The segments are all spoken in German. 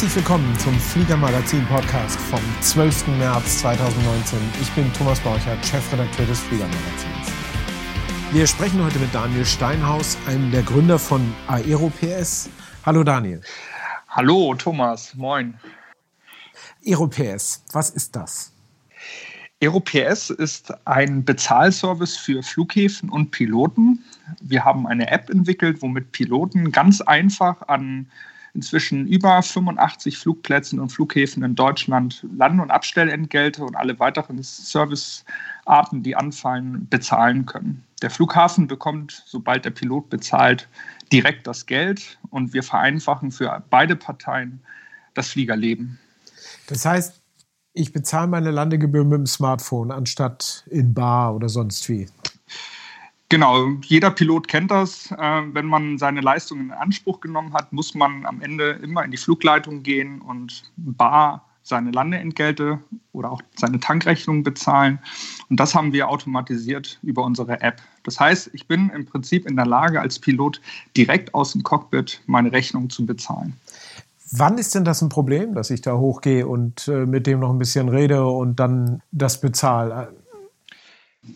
Herzlich willkommen zum Fliegermagazin Podcast vom 12. März 2019. Ich bin Thomas Borchert, Chefredakteur des Fliegermagazins. Wir sprechen heute mit Daniel Steinhaus, einem der Gründer von AeroPS. Hallo Daniel. Hallo Thomas, moin. AeroPS, was ist das? AeroPS ist ein Bezahlservice für Flughäfen und Piloten. Wir haben eine App entwickelt, womit Piloten ganz einfach an inzwischen über 85 Flugplätzen und Flughäfen in Deutschland Land- und Abstellentgelte und alle weiteren Servicearten, die anfallen, bezahlen können. Der Flughafen bekommt, sobald der Pilot bezahlt, direkt das Geld und wir vereinfachen für beide Parteien das Fliegerleben. Das heißt, ich bezahle meine Landegebühr mit dem Smartphone anstatt in Bar oder sonst wie. Genau, jeder Pilot kennt das. Äh, wenn man seine Leistung in Anspruch genommen hat, muss man am Ende immer in die Flugleitung gehen und bar seine Landeentgelte oder auch seine Tankrechnung bezahlen. Und das haben wir automatisiert über unsere App. Das heißt, ich bin im Prinzip in der Lage, als Pilot direkt aus dem Cockpit meine Rechnung zu bezahlen. Wann ist denn das ein Problem, dass ich da hochgehe und äh, mit dem noch ein bisschen rede und dann das bezahle?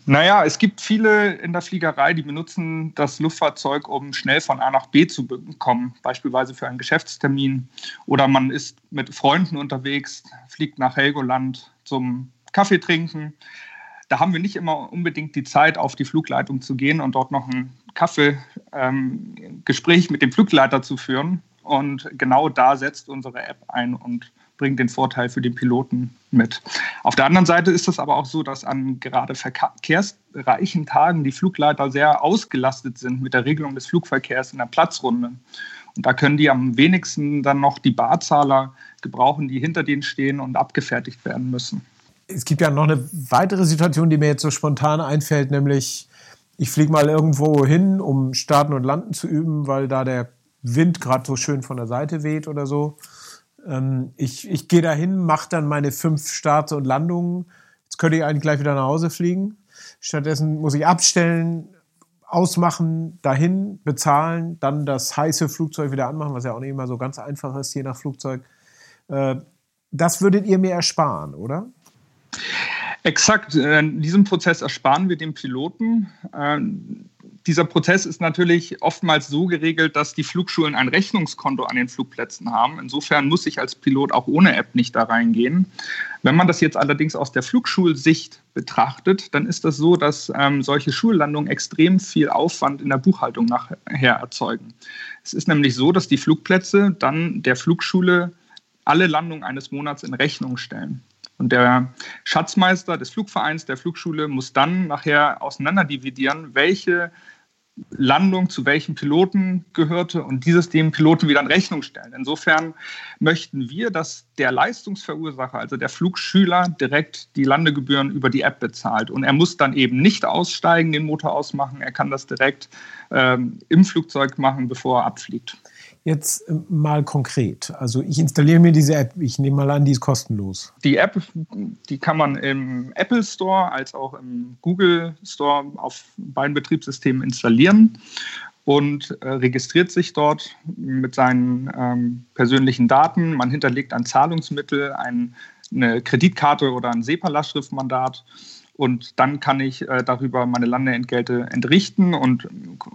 Naja, es gibt viele in der Fliegerei, die benutzen das Luftfahrzeug, um schnell von A nach B zu kommen, beispielsweise für einen Geschäftstermin. Oder man ist mit Freunden unterwegs, fliegt nach Helgoland zum Kaffee trinken. Da haben wir nicht immer unbedingt die Zeit, auf die Flugleitung zu gehen und dort noch ein Kaffeegespräch ähm, mit dem Flugleiter zu führen. Und genau da setzt unsere App ein und bringt den Vorteil für den Piloten mit. Auf der anderen Seite ist es aber auch so, dass an gerade verkehrsreichen Tagen die Flugleiter sehr ausgelastet sind mit der Regelung des Flugverkehrs in der Platzrunde. Und da können die am wenigsten dann noch die Barzahler gebrauchen, die hinter denen stehen und abgefertigt werden müssen. Es gibt ja noch eine weitere Situation, die mir jetzt so spontan einfällt, nämlich ich fliege mal irgendwo hin, um Starten und Landen zu üben, weil da der Wind gerade so schön von der Seite weht oder so. Ähm, ich ich gehe dahin, mache dann meine fünf Starts und Landungen. Jetzt könnte ich eigentlich gleich wieder nach Hause fliegen. Stattdessen muss ich abstellen, ausmachen, dahin bezahlen, dann das heiße Flugzeug wieder anmachen, was ja auch nicht immer so ganz einfach ist, je nach Flugzeug. Äh, das würdet ihr mir ersparen, oder? Exakt. Äh, diesen Prozess ersparen wir dem Piloten. Äh, dieser Prozess ist natürlich oftmals so geregelt, dass die Flugschulen ein Rechnungskonto an den Flugplätzen haben. Insofern muss ich als Pilot auch ohne App nicht da reingehen. Wenn man das jetzt allerdings aus der Flugschulsicht betrachtet, dann ist das so, dass ähm, solche Schullandungen extrem viel Aufwand in der Buchhaltung nachher erzeugen. Es ist nämlich so, dass die Flugplätze dann der Flugschule alle Landungen eines Monats in Rechnung stellen. Und der Schatzmeister des Flugvereins der Flugschule muss dann nachher auseinanderdividieren, welche Landung zu welchem Piloten gehörte und dieses dem Piloten wieder in Rechnung stellen. Insofern möchten wir, dass der Leistungsverursacher, also der Flugschüler, direkt die Landegebühren über die App bezahlt. Und er muss dann eben nicht aussteigen, den Motor ausmachen. Er kann das direkt ähm, im Flugzeug machen, bevor er abfliegt. Jetzt äh, mal konkret. Also ich installiere mir diese App. Ich nehme mal an, die ist kostenlos. Die App, die kann man im Apple Store als auch im Google Store auf beiden Betriebssystemen installieren und äh, registriert sich dort mit seinen ähm, persönlichen Daten. Man hinterlegt ein Zahlungsmittel, ein, eine Kreditkarte oder ein SEPA-Lastschriftmandat. Und dann kann ich äh, darüber meine Landeentgelte entrichten und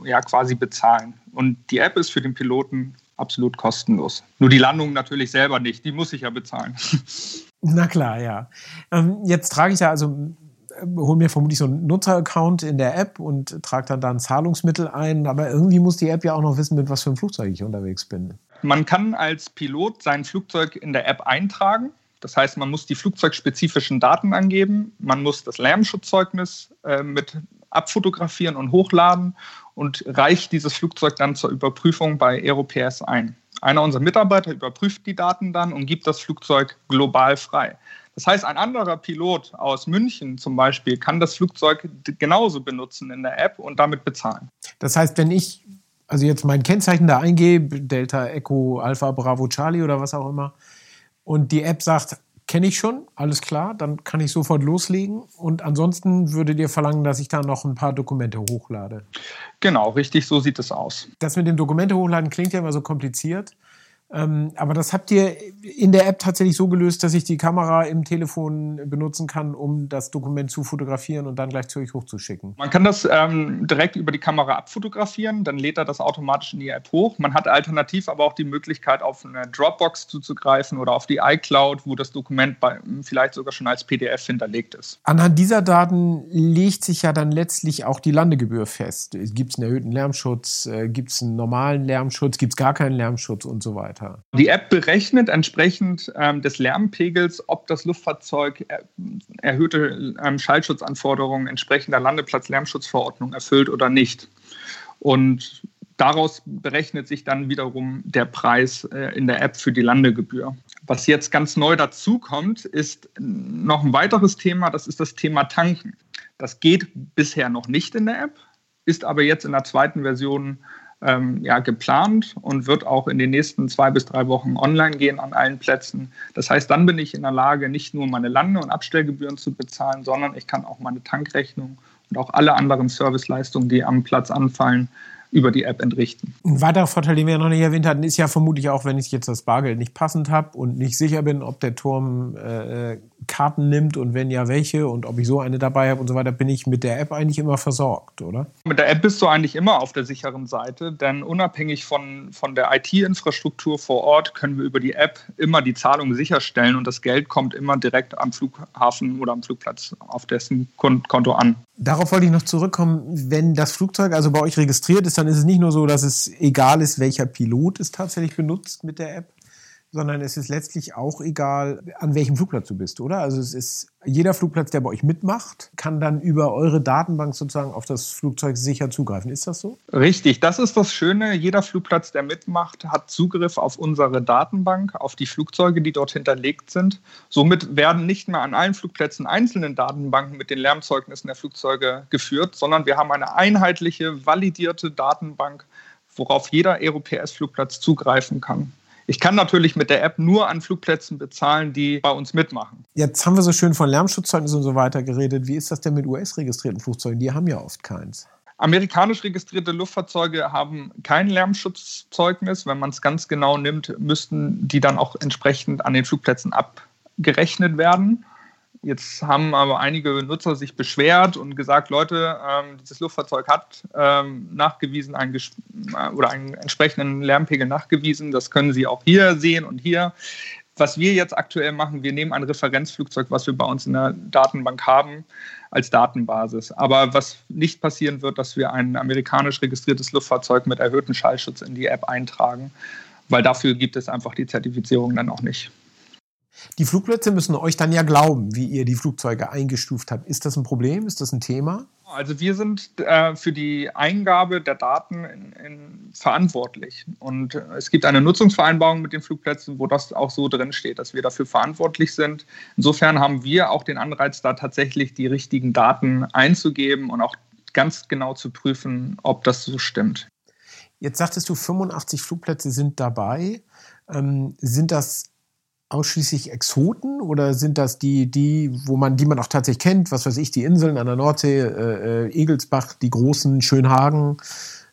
ja, quasi bezahlen. Und die App ist für den Piloten absolut kostenlos. Nur die Landung natürlich selber nicht, die muss ich ja bezahlen. Na klar, ja. Ähm, jetzt trage ich ja also hole mir vermutlich so einen Nutzeraccount in der App und trage dann da ein Zahlungsmittel ein. Aber irgendwie muss die App ja auch noch wissen, mit was für einem Flugzeug ich unterwegs bin. Man kann als Pilot sein Flugzeug in der App eintragen. Das heißt, man muss die flugzeugspezifischen Daten angeben, man muss das Lärmschutzzeugnis äh, mit abfotografieren und hochladen und reicht dieses Flugzeug dann zur Überprüfung bei AeroPS ein. Einer unserer Mitarbeiter überprüft die Daten dann und gibt das Flugzeug global frei. Das heißt, ein anderer Pilot aus München zum Beispiel kann das Flugzeug genauso benutzen in der App und damit bezahlen. Das heißt, wenn ich also jetzt mein Kennzeichen da eingebe, Delta Echo Alpha Bravo Charlie oder was auch immer, und die App sagt, kenne ich schon, alles klar, dann kann ich sofort loslegen. Und ansonsten würdet ihr verlangen, dass ich da noch ein paar Dokumente hochlade. Genau, richtig, so sieht es aus. Das mit dem Dokumente hochladen klingt ja immer so kompliziert. Ähm, aber das habt ihr in der App tatsächlich so gelöst, dass ich die Kamera im Telefon benutzen kann, um das Dokument zu fotografieren und dann gleich zu euch hochzuschicken. Man kann das ähm, direkt über die Kamera abfotografieren, dann lädt er das automatisch in die App hoch. Man hat alternativ aber auch die Möglichkeit, auf eine Dropbox zuzugreifen oder auf die iCloud, wo das Dokument bei, vielleicht sogar schon als PDF hinterlegt ist. Anhand dieser Daten legt sich ja dann letztlich auch die Landegebühr fest. Gibt es einen erhöhten Lärmschutz? Äh, Gibt es einen normalen Lärmschutz? Gibt es gar keinen Lärmschutz und so weiter? Weiter? Die App berechnet entsprechend ähm, des Lärmpegels, ob das Luftfahrzeug er, erhöhte ähm, Schallschutzanforderungen entsprechender Landeplatzlärmschutzverordnung erfüllt oder nicht. Und daraus berechnet sich dann wiederum der Preis äh, in der App für die Landegebühr. Was jetzt ganz neu dazu kommt, ist noch ein weiteres Thema, das ist das Thema Tanken. Das geht bisher noch nicht in der App, ist aber jetzt in der zweiten Version ähm, ja, geplant und wird auch in den nächsten zwei bis drei Wochen online gehen an allen Plätzen. Das heißt, dann bin ich in der Lage, nicht nur meine Lande- und Abstellgebühren zu bezahlen, sondern ich kann auch meine Tankrechnung und auch alle anderen Serviceleistungen, die am Platz anfallen, über die App entrichten. Ein weiterer Vorteil, den wir ja noch nicht erwähnt hatten, ist ja vermutlich auch, wenn ich jetzt das Bargeld nicht passend habe und nicht sicher bin, ob der Turm äh, Karten nimmt und wenn ja, welche und ob ich so eine dabei habe und so weiter, bin ich mit der App eigentlich immer versorgt, oder? Mit der App bist du eigentlich immer auf der sicheren Seite, denn unabhängig von, von der IT-Infrastruktur vor Ort können wir über die App immer die Zahlung sicherstellen und das Geld kommt immer direkt am Flughafen oder am Flugplatz auf dessen Konto an. Darauf wollte ich noch zurückkommen. Wenn das Flugzeug also bei euch registriert ist, dann ist es nicht nur so, dass es egal ist, welcher Pilot es tatsächlich benutzt mit der App, sondern es ist letztlich auch egal, an welchem Flugplatz du bist, oder? Also es ist jeder Flugplatz, der bei euch mitmacht, kann dann über eure Datenbank sozusagen auf das Flugzeug sicher zugreifen. Ist das so? Richtig, das ist das Schöne. Jeder Flugplatz, der mitmacht, hat Zugriff auf unsere Datenbank, auf die Flugzeuge, die dort hinterlegt sind. Somit werden nicht mehr an allen Flugplätzen einzelne Datenbanken mit den Lärmzeugnissen der Flugzeuge geführt, sondern wir haben eine einheitliche, validierte Datenbank, worauf jeder Europäer-Flugplatz zugreifen kann. Ich kann natürlich mit der App nur an Flugplätzen bezahlen, die bei uns mitmachen. Jetzt haben wir so schön von Lärmschutzzeugnissen und so weiter geredet. Wie ist das denn mit US-registrierten Flugzeugen? Die haben ja oft keins. Amerikanisch registrierte Luftfahrzeuge haben kein Lärmschutzzeugnis. Wenn man es ganz genau nimmt, müssten die dann auch entsprechend an den Flugplätzen abgerechnet werden. Jetzt haben aber einige Nutzer sich beschwert und gesagt, Leute, ähm, dieses Luftfahrzeug hat ähm, nachgewiesen einen äh, oder einen entsprechenden Lärmpegel nachgewiesen. Das können Sie auch hier sehen und hier. Was wir jetzt aktuell machen, wir nehmen ein Referenzflugzeug, was wir bei uns in der Datenbank haben, als Datenbasis. Aber was nicht passieren wird, dass wir ein amerikanisch registriertes Luftfahrzeug mit erhöhtem Schallschutz in die App eintragen, weil dafür gibt es einfach die Zertifizierung dann auch nicht. Die Flugplätze müssen euch dann ja glauben, wie ihr die Flugzeuge eingestuft habt. Ist das ein Problem? Ist das ein Thema? Also wir sind äh, für die Eingabe der Daten in, in verantwortlich. Und es gibt eine Nutzungsvereinbarung mit den Flugplätzen, wo das auch so drin steht, dass wir dafür verantwortlich sind. Insofern haben wir auch den Anreiz, da tatsächlich die richtigen Daten einzugeben und auch ganz genau zu prüfen, ob das so stimmt. Jetzt sagtest du, 85 Flugplätze sind dabei. Ähm, sind das ausschließlich Exoten oder sind das die, die, wo man, die man auch tatsächlich kennt, was weiß ich, die Inseln an der Nordsee, äh, äh Egelsbach, die großen Schönhagen?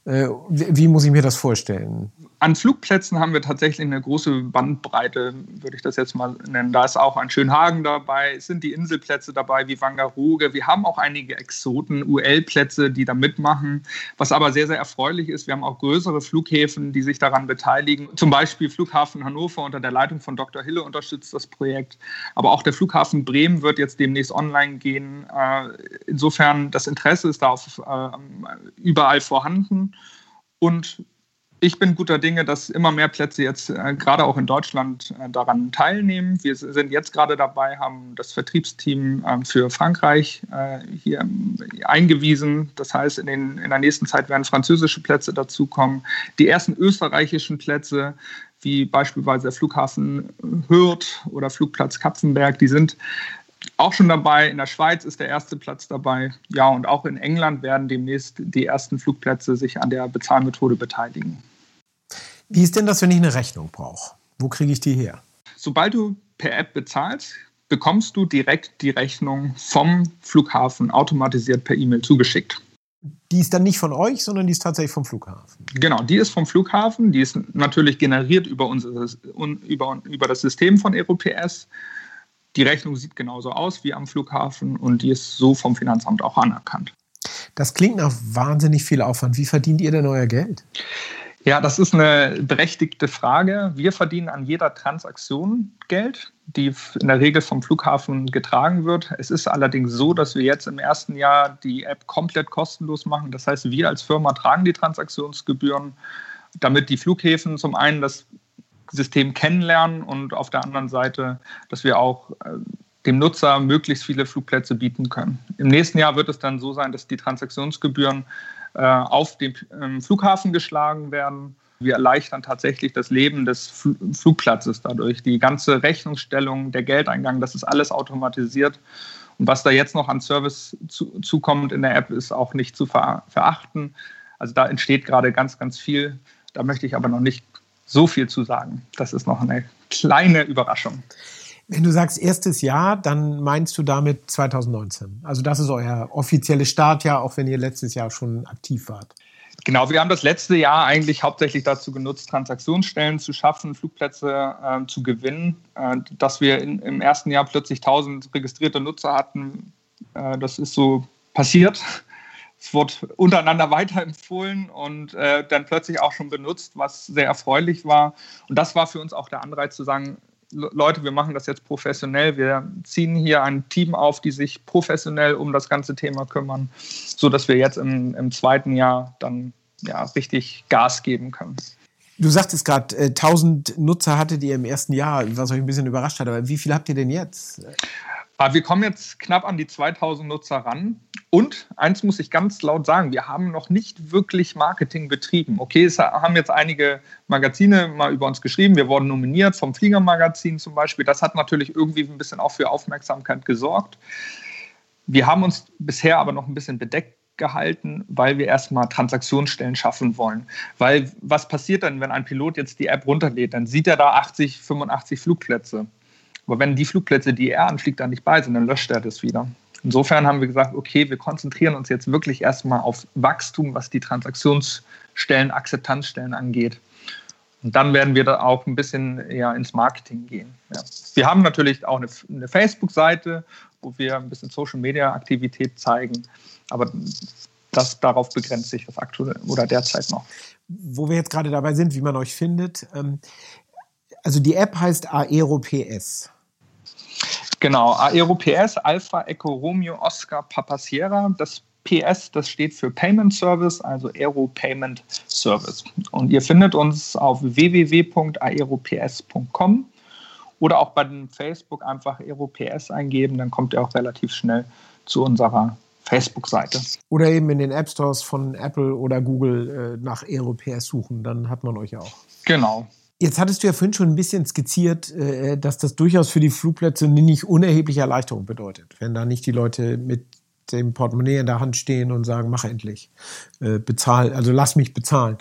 Äh, wie muss ich mir das vorstellen? An Flugplätzen haben wir tatsächlich eine große Bandbreite, würde ich das jetzt mal nennen. Da ist auch ein Schönhagen dabei, es sind die Inselplätze dabei wie Wangerooge. Wir haben auch einige Exoten, UL-Plätze, die da mitmachen. Was aber sehr, sehr erfreulich ist, wir haben auch größere Flughäfen, die sich daran beteiligen. Zum Beispiel Flughafen Hannover unter der Leitung von Dr. Hille unterstützt das Projekt. Aber auch der Flughafen Bremen wird jetzt demnächst online gehen. Äh, insofern, das Interesse ist da auf, äh, überall vorhanden. Und ich bin guter Dinge, dass immer mehr Plätze jetzt äh, gerade auch in Deutschland äh, daran teilnehmen. Wir sind jetzt gerade dabei, haben das Vertriebsteam äh, für Frankreich äh, hier äh, eingewiesen. Das heißt, in, den, in der nächsten Zeit werden französische Plätze dazukommen. Die ersten österreichischen Plätze, wie beispielsweise der Flughafen Hürth oder Flugplatz Kapfenberg, die sind auch schon dabei. In der Schweiz ist der erste Platz dabei. Ja, und auch in England werden demnächst die ersten Flugplätze sich an der Bezahlmethode beteiligen. Wie ist denn das, wenn ich eine Rechnung brauche? Wo kriege ich die her? Sobald du per App bezahlst, bekommst du direkt die Rechnung vom Flughafen automatisiert per E-Mail zugeschickt. die ist dann nicht von euch, sondern die ist tatsächlich vom Flughafen. Genau, die ist vom Flughafen. Die ist natürlich generiert über, unser, über, über das System von EuroPS. Die Rechnung sieht genauso aus wie am Flughafen und die ist so vom Finanzamt auch anerkannt. Das klingt nach wahnsinnig viel Aufwand. Wie verdient ihr denn euer Geld? Ja, das ist eine berechtigte Frage. Wir verdienen an jeder Transaktion Geld, die in der Regel vom Flughafen getragen wird. Es ist allerdings so, dass wir jetzt im ersten Jahr die App komplett kostenlos machen. Das heißt, wir als Firma tragen die Transaktionsgebühren, damit die Flughäfen zum einen das System kennenlernen und auf der anderen Seite, dass wir auch äh, dem Nutzer möglichst viele Flugplätze bieten können. Im nächsten Jahr wird es dann so sein, dass die Transaktionsgebühren äh, auf dem ähm, Flughafen geschlagen werden. Wir erleichtern tatsächlich das Leben des Flugplatzes dadurch. Die ganze Rechnungsstellung, der Geldeingang, das ist alles automatisiert. Und was da jetzt noch an Service zu, zukommt in der App, ist auch nicht zu verachten. Also da entsteht gerade ganz, ganz viel. Da möchte ich aber noch nicht so viel zu sagen. Das ist noch eine kleine Überraschung. Wenn du sagst erstes Jahr, dann meinst du damit 2019. Also das ist euer offizielles Startjahr, auch wenn ihr letztes Jahr schon aktiv wart. Genau, wir haben das letzte Jahr eigentlich hauptsächlich dazu genutzt, Transaktionsstellen zu schaffen, Flugplätze äh, zu gewinnen. Äh, dass wir in, im ersten Jahr plötzlich 1000 registrierte Nutzer hatten, äh, das ist so passiert. Es wurde untereinander weiterempfohlen und äh, dann plötzlich auch schon benutzt, was sehr erfreulich war. Und das war für uns auch der Anreiz zu sagen, Leute, wir machen das jetzt professionell. Wir ziehen hier ein Team auf, die sich professionell um das ganze Thema kümmern, sodass wir jetzt im, im zweiten Jahr dann ja, richtig Gas geben können. Du sagtest gerade, äh, 1000 Nutzer hattet ihr im ersten Jahr, was euch ein bisschen überrascht hat. Aber wie viel habt ihr denn jetzt? Aber wir kommen jetzt knapp an die 2000 Nutzer ran. Und eins muss ich ganz laut sagen, wir haben noch nicht wirklich Marketing betrieben. Okay, es haben jetzt einige Magazine mal über uns geschrieben. Wir wurden nominiert vom Fliegermagazin zum Beispiel. Das hat natürlich irgendwie ein bisschen auch für Aufmerksamkeit gesorgt. Wir haben uns bisher aber noch ein bisschen bedeckt gehalten, weil wir erstmal Transaktionsstellen schaffen wollen. Weil was passiert dann, wenn ein Pilot jetzt die App runterlädt? Dann sieht er da 80, 85 Flugplätze. Aber wenn die Flugplätze, die er anfliegt, da nicht bei sind, dann löscht er das wieder. Insofern haben wir gesagt, okay, wir konzentrieren uns jetzt wirklich erstmal auf Wachstum, was die Transaktionsstellen, Akzeptanzstellen angeht. Und dann werden wir da auch ein bisschen eher ins Marketing gehen. Ja. Wir haben natürlich auch eine, eine Facebook-Seite, wo wir ein bisschen Social-Media-Aktivität zeigen, aber das, darauf begrenzt sich das aktuell oder derzeit noch. Wo wir jetzt gerade dabei sind, wie man euch findet. Ähm, also die App heißt AeroPS. Genau, AeroPS, Alpha Echo Romeo Oscar Papa Sierra. Das PS, das steht für Payment Service, also Aero Payment Service. Und ihr findet uns auf www.aerops.com oder auch bei dem Facebook einfach AeroPS eingeben, dann kommt ihr auch relativ schnell zu unserer Facebook-Seite. Oder eben in den App Stores von Apple oder Google äh, nach AeroPS suchen, dann hat man euch auch. Genau. Jetzt hattest du ja vorhin schon ein bisschen skizziert, äh, dass das durchaus für die Flugplätze eine nicht unerhebliche Erleichterung bedeutet, wenn da nicht die Leute mit dem Portemonnaie in der Hand stehen und sagen, mach endlich, äh, bezahl, also lass mich bezahlen.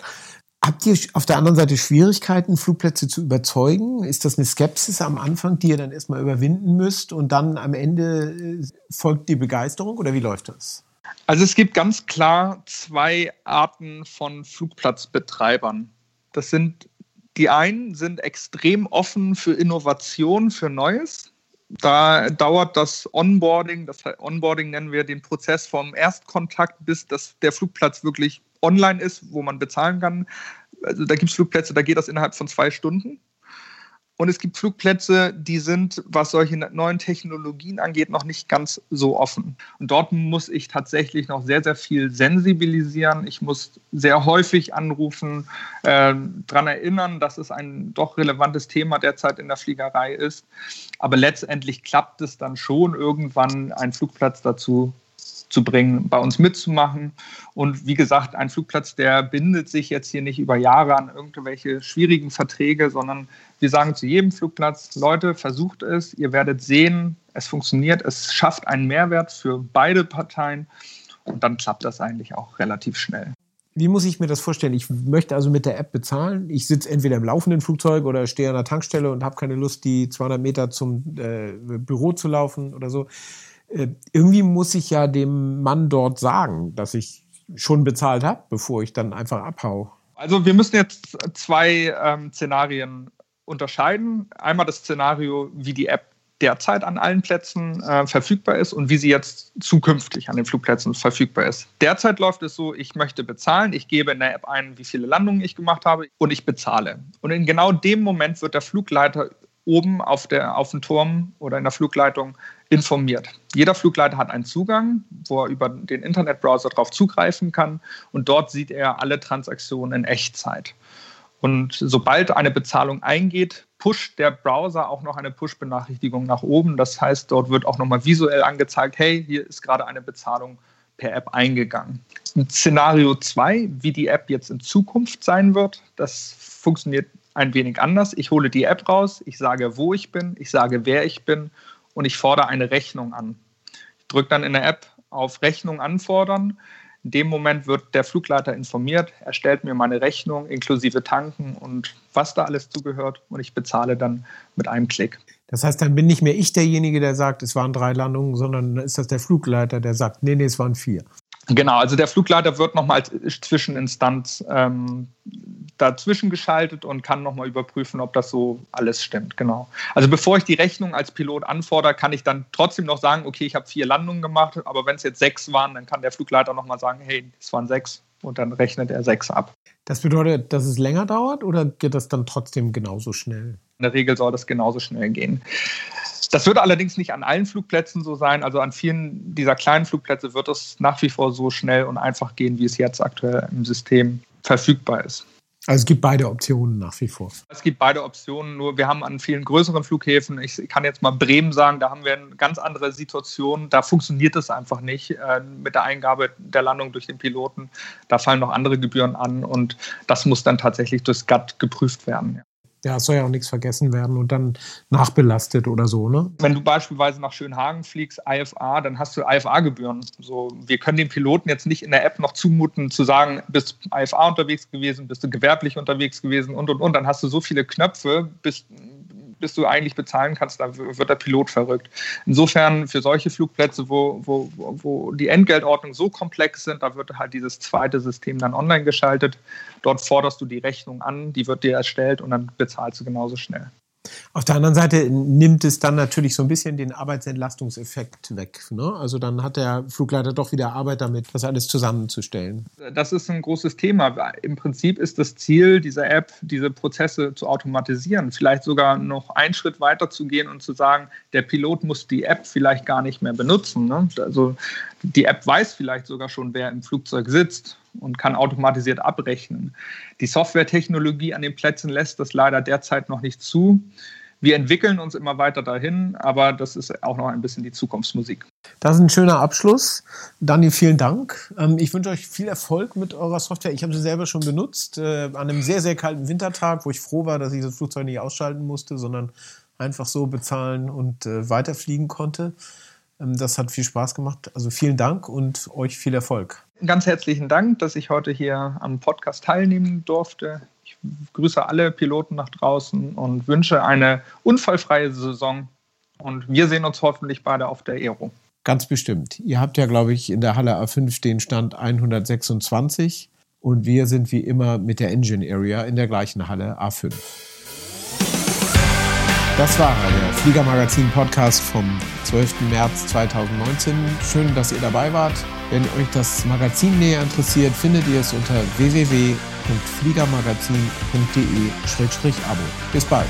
Habt ihr auf der anderen Seite Schwierigkeiten, Flugplätze zu überzeugen? Ist das eine Skepsis am Anfang, die ihr dann erstmal überwinden müsst und dann am Ende äh, folgt die Begeisterung oder wie läuft das? Also es gibt ganz klar zwei Arten von Flugplatzbetreibern. Das sind die einen sind extrem offen für Innovation, für Neues. Da dauert das Onboarding, das Onboarding nennen wir den Prozess vom Erstkontakt, bis das, der Flugplatz wirklich online ist, wo man bezahlen kann. Also da gibt es Flugplätze, da geht das innerhalb von zwei Stunden. Und es gibt Flugplätze, die sind, was solche neuen Technologien angeht, noch nicht ganz so offen. Und dort muss ich tatsächlich noch sehr, sehr viel sensibilisieren. Ich muss sehr häufig anrufen, äh, daran erinnern, dass es ein doch relevantes Thema derzeit in der Fliegerei ist. Aber letztendlich klappt es dann schon irgendwann, einen Flugplatz dazu zu bringen, bei uns mitzumachen. Und wie gesagt, ein Flugplatz, der bindet sich jetzt hier nicht über Jahre an irgendwelche schwierigen Verträge, sondern wir sagen zu jedem Flugplatz, Leute, versucht es, ihr werdet sehen, es funktioniert, es schafft einen Mehrwert für beide Parteien und dann klappt das eigentlich auch relativ schnell. Wie muss ich mir das vorstellen? Ich möchte also mit der App bezahlen. Ich sitze entweder im laufenden Flugzeug oder stehe an der Tankstelle und habe keine Lust, die 200 Meter zum äh, Büro zu laufen oder so. Äh, irgendwie muss ich ja dem Mann dort sagen, dass ich schon bezahlt habe, bevor ich dann einfach abhau? Also wir müssen jetzt zwei ähm, Szenarien unterscheiden. Einmal das Szenario, wie die App derzeit an allen Plätzen äh, verfügbar ist und wie sie jetzt zukünftig an den Flugplätzen verfügbar ist. Derzeit läuft es so, ich möchte bezahlen, ich gebe in der App ein, wie viele Landungen ich gemacht habe und ich bezahle. Und in genau dem Moment wird der Flugleiter oben auf, der, auf dem Turm oder in der Flugleitung informiert. Jeder Flugleiter hat einen Zugang, wo er über den Internetbrowser darauf zugreifen kann und dort sieht er alle Transaktionen in Echtzeit. Und sobald eine Bezahlung eingeht, pusht der Browser auch noch eine Push-Benachrichtigung nach oben. Das heißt, dort wird auch nochmal visuell angezeigt, hey, hier ist gerade eine Bezahlung per App eingegangen. Szenario 2, wie die App jetzt in Zukunft sein wird, das funktioniert ein wenig anders. Ich hole die App raus, ich sage, wo ich bin, ich sage, wer ich bin und ich fordere eine Rechnung an. Ich drücke dann in der App auf Rechnung anfordern. In dem Moment wird der Flugleiter informiert, er stellt mir meine Rechnung inklusive Tanken und was da alles zugehört und ich bezahle dann mit einem Klick. Das heißt, dann bin nicht mehr ich derjenige, der sagt, es waren drei Landungen, sondern ist das der Flugleiter, der sagt, nee, nee, es waren vier. Genau, also der Flugleiter wird nochmal als Zwischeninstanz ähm, dazwischen geschaltet und kann nochmal überprüfen, ob das so alles stimmt. Genau. Also bevor ich die Rechnung als Pilot anfordere, kann ich dann trotzdem noch sagen, okay, ich habe vier Landungen gemacht, aber wenn es jetzt sechs waren, dann kann der Flugleiter nochmal sagen, hey, es waren sechs und dann rechnet er sechs ab. Das bedeutet, dass es länger dauert oder geht das dann trotzdem genauso schnell? In der Regel soll das genauso schnell gehen. Das wird allerdings nicht an allen Flugplätzen so sein. Also an vielen dieser kleinen Flugplätze wird es nach wie vor so schnell und einfach gehen, wie es jetzt aktuell im System verfügbar ist. Also es gibt beide Optionen nach wie vor. Es gibt beide Optionen, nur wir haben an vielen größeren Flughäfen, ich kann jetzt mal Bremen sagen, da haben wir eine ganz andere Situation. Da funktioniert es einfach nicht äh, mit der Eingabe der Landung durch den Piloten. Da fallen noch andere Gebühren an und das muss dann tatsächlich durchs GATT geprüft werden. Ja. Ja, es soll ja auch nichts vergessen werden und dann nachbelastet oder so, ne? Wenn du beispielsweise nach Schönhagen fliegst, IFA, dann hast du IFA-Gebühren. So, wir können den Piloten jetzt nicht in der App noch zumuten, zu sagen, bist IFA unterwegs gewesen, bist du gewerblich unterwegs gewesen und und und. Dann hast du so viele Knöpfe, bis bis du eigentlich bezahlen kannst, da wird der Pilot verrückt. Insofern für solche Flugplätze, wo, wo, wo die Entgeltordnungen so komplex sind, da wird halt dieses zweite System dann online geschaltet. Dort forderst du die Rechnung an, die wird dir erstellt und dann bezahlst du genauso schnell. Auf der anderen Seite nimmt es dann natürlich so ein bisschen den Arbeitsentlastungseffekt weg. Ne? Also dann hat der Flugleiter doch wieder Arbeit damit, das alles zusammenzustellen. Das ist ein großes Thema. Im Prinzip ist das Ziel dieser App, diese Prozesse zu automatisieren. Vielleicht sogar noch einen Schritt weiter zu gehen und zu sagen, der Pilot muss die App vielleicht gar nicht mehr benutzen. Ne? Also die App weiß vielleicht sogar schon, wer im Flugzeug sitzt und kann automatisiert abrechnen. Die Softwaretechnologie an den Plätzen lässt das leider derzeit noch nicht zu. Wir entwickeln uns immer weiter dahin, aber das ist auch noch ein bisschen die Zukunftsmusik. Das ist ein schöner Abschluss. Dani, vielen Dank. Ähm, ich wünsche euch viel Erfolg mit eurer Software. Ich habe sie selber schon benutzt, äh, an einem sehr, sehr kalten Wintertag, wo ich froh war, dass ich das Flugzeug nicht ausschalten musste, sondern einfach so bezahlen und äh, weiterfliegen konnte. Ähm, das hat viel Spaß gemacht. Also vielen Dank und euch viel Erfolg. Ganz herzlichen Dank, dass ich heute hier am Podcast teilnehmen durfte. Ich grüße alle Piloten nach draußen und wünsche eine unfallfreie Saison. Und wir sehen uns hoffentlich beide auf der Aero. Ganz bestimmt. Ihr habt ja, glaube ich, in der Halle A5 den Stand 126 und wir sind wie immer mit der Engine Area in der gleichen Halle A5. Das war der Fliegermagazin Podcast vom 12. März 2019. Schön, dass ihr dabei wart. Wenn euch das Magazin näher interessiert, findet ihr es unter www.fliegermagazin.de-abo. Bis bald.